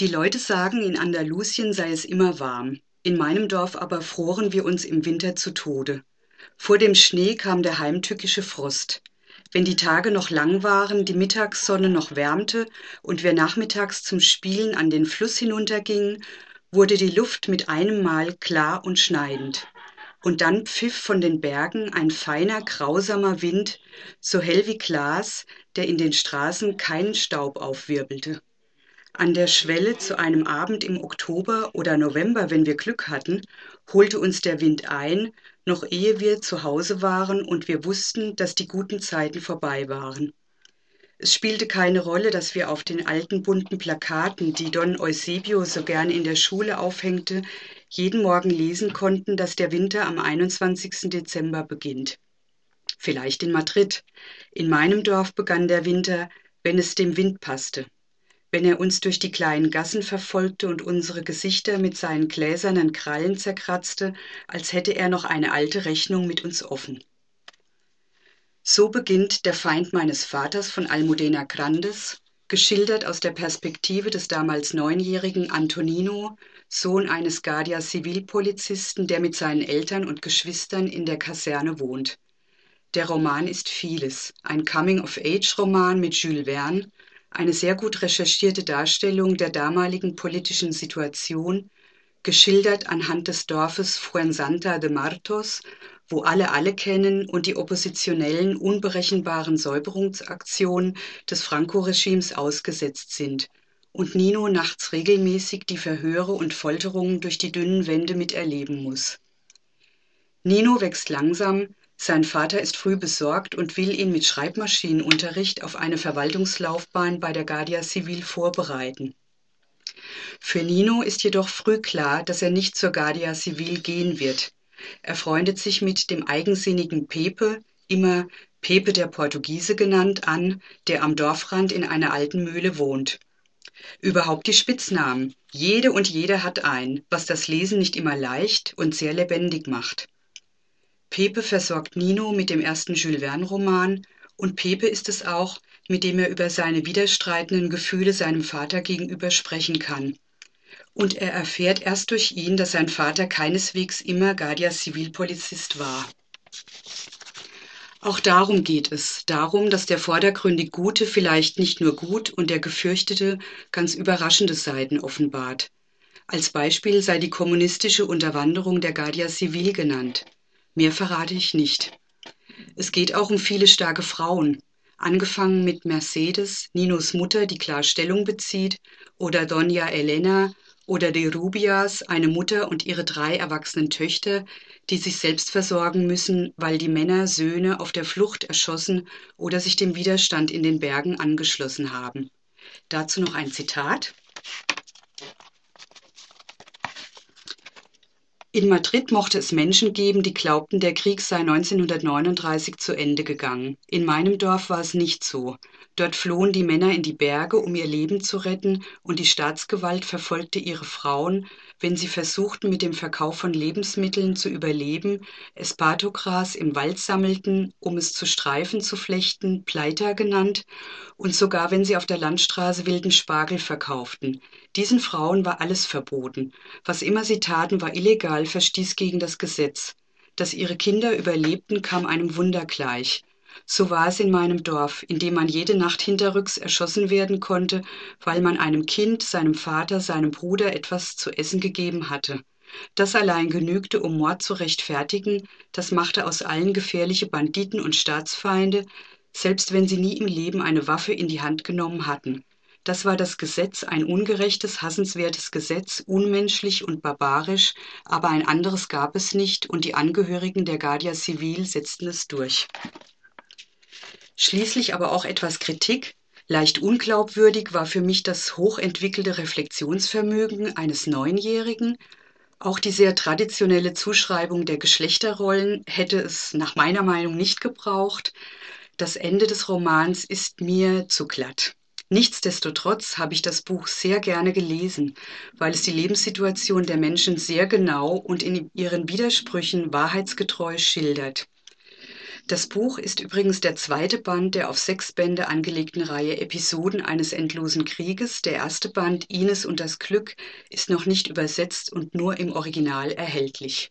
Die Leute sagen, in Andalusien sei es immer warm. In meinem Dorf aber froren wir uns im Winter zu Tode. Vor dem Schnee kam der heimtückische Frost. Wenn die Tage noch lang waren, die Mittagssonne noch wärmte und wir nachmittags zum Spielen an den Fluss hinuntergingen, wurde die Luft mit einem Mal klar und schneidend. Und dann pfiff von den Bergen ein feiner, grausamer Wind, so hell wie Glas, der in den Straßen keinen Staub aufwirbelte. An der Schwelle zu einem Abend im Oktober oder November, wenn wir Glück hatten, holte uns der Wind ein, noch ehe wir zu Hause waren und wir wussten, dass die guten Zeiten vorbei waren. Es spielte keine Rolle, dass wir auf den alten bunten Plakaten, die Don Eusebio so gern in der Schule aufhängte, jeden Morgen lesen konnten, dass der Winter am 21. Dezember beginnt. Vielleicht in Madrid. In meinem Dorf begann der Winter, wenn es dem Wind passte. Wenn er uns durch die kleinen Gassen verfolgte und unsere Gesichter mit seinen gläsernen Krallen zerkratzte, als hätte er noch eine alte Rechnung mit uns offen. So beginnt Der Feind meines Vaters von Almudena Grandes, geschildert aus der Perspektive des damals neunjährigen Antonino, Sohn eines Guardia-Zivilpolizisten, der mit seinen Eltern und Geschwistern in der Kaserne wohnt. Der Roman ist vieles. Ein Coming-of-Age-Roman mit Jules Verne, eine sehr gut recherchierte Darstellung der damaligen politischen Situation, geschildert anhand des Dorfes Fuensanta de Martos wo alle alle kennen und die oppositionellen unberechenbaren Säuberungsaktionen des Franco-Regimes ausgesetzt sind und Nino nachts regelmäßig die Verhöre und Folterungen durch die dünnen Wände miterleben muss. Nino wächst langsam, sein Vater ist früh besorgt und will ihn mit Schreibmaschinenunterricht auf eine Verwaltungslaufbahn bei der Guardia Civil vorbereiten. Für Nino ist jedoch früh klar, dass er nicht zur Guardia Civil gehen wird. Er freundet sich mit dem eigensinnigen Pepe, immer Pepe der Portugiese genannt, an, der am Dorfrand in einer alten Mühle wohnt. Überhaupt die Spitznamen. Jede und jeder hat einen, was das Lesen nicht immer leicht und sehr lebendig macht. Pepe versorgt Nino mit dem ersten Jules Verne-Roman und Pepe ist es auch, mit dem er über seine widerstreitenden Gefühle seinem Vater gegenüber sprechen kann und er erfährt erst durch ihn, dass sein Vater keineswegs immer Guardia Zivilpolizist war. Auch darum geht es, darum, dass der vordergründig Gute vielleicht nicht nur gut und der Gefürchtete ganz überraschende Seiten offenbart. Als Beispiel sei die kommunistische Unterwanderung der Guardia Civil genannt. Mehr verrate ich nicht. Es geht auch um viele starke Frauen, angefangen mit Mercedes, Ninos Mutter, die klar Stellung bezieht, oder Doña Elena, oder die Rubias, eine Mutter und ihre drei erwachsenen Töchter, die sich selbst versorgen müssen, weil die Männer Söhne auf der Flucht erschossen oder sich dem Widerstand in den Bergen angeschlossen haben. Dazu noch ein Zitat. In Madrid mochte es Menschen geben, die glaubten, der Krieg sei 1939 zu Ende gegangen. In meinem Dorf war es nicht so. Dort flohen die Männer in die Berge, um ihr Leben zu retten, und die Staatsgewalt verfolgte ihre Frauen, wenn sie versuchten, mit dem Verkauf von Lebensmitteln zu überleben, Espatogras im Wald sammelten, um es zu Streifen zu flechten, Pleiter genannt, und sogar wenn sie auf der Landstraße wilden Spargel verkauften. Diesen Frauen war alles verboten. Was immer sie taten, war illegal, verstieß gegen das Gesetz. Dass ihre Kinder überlebten, kam einem Wunder gleich. So war es in meinem Dorf, in dem man jede Nacht hinterrücks erschossen werden konnte, weil man einem Kind, seinem Vater, seinem Bruder etwas zu essen gegeben hatte. Das allein genügte, um Mord zu rechtfertigen, das machte aus allen gefährliche Banditen und Staatsfeinde, selbst wenn sie nie im Leben eine Waffe in die Hand genommen hatten. Das war das Gesetz, ein ungerechtes, hassenswertes Gesetz, unmenschlich und barbarisch, aber ein anderes gab es nicht und die Angehörigen der Guardia Civil setzten es durch schließlich aber auch etwas Kritik. Leicht unglaubwürdig war für mich das hochentwickelte Reflexionsvermögen eines Neunjährigen. Auch die sehr traditionelle Zuschreibung der Geschlechterrollen hätte es nach meiner Meinung nicht gebraucht. Das Ende des Romans ist mir zu glatt. Nichtsdestotrotz habe ich das Buch sehr gerne gelesen, weil es die Lebenssituation der Menschen sehr genau und in ihren Widersprüchen wahrheitsgetreu schildert. Das Buch ist übrigens der zweite Band der auf sechs Bände angelegten Reihe Episoden eines endlosen Krieges. Der erste Band Ines und das Glück ist noch nicht übersetzt und nur im Original erhältlich.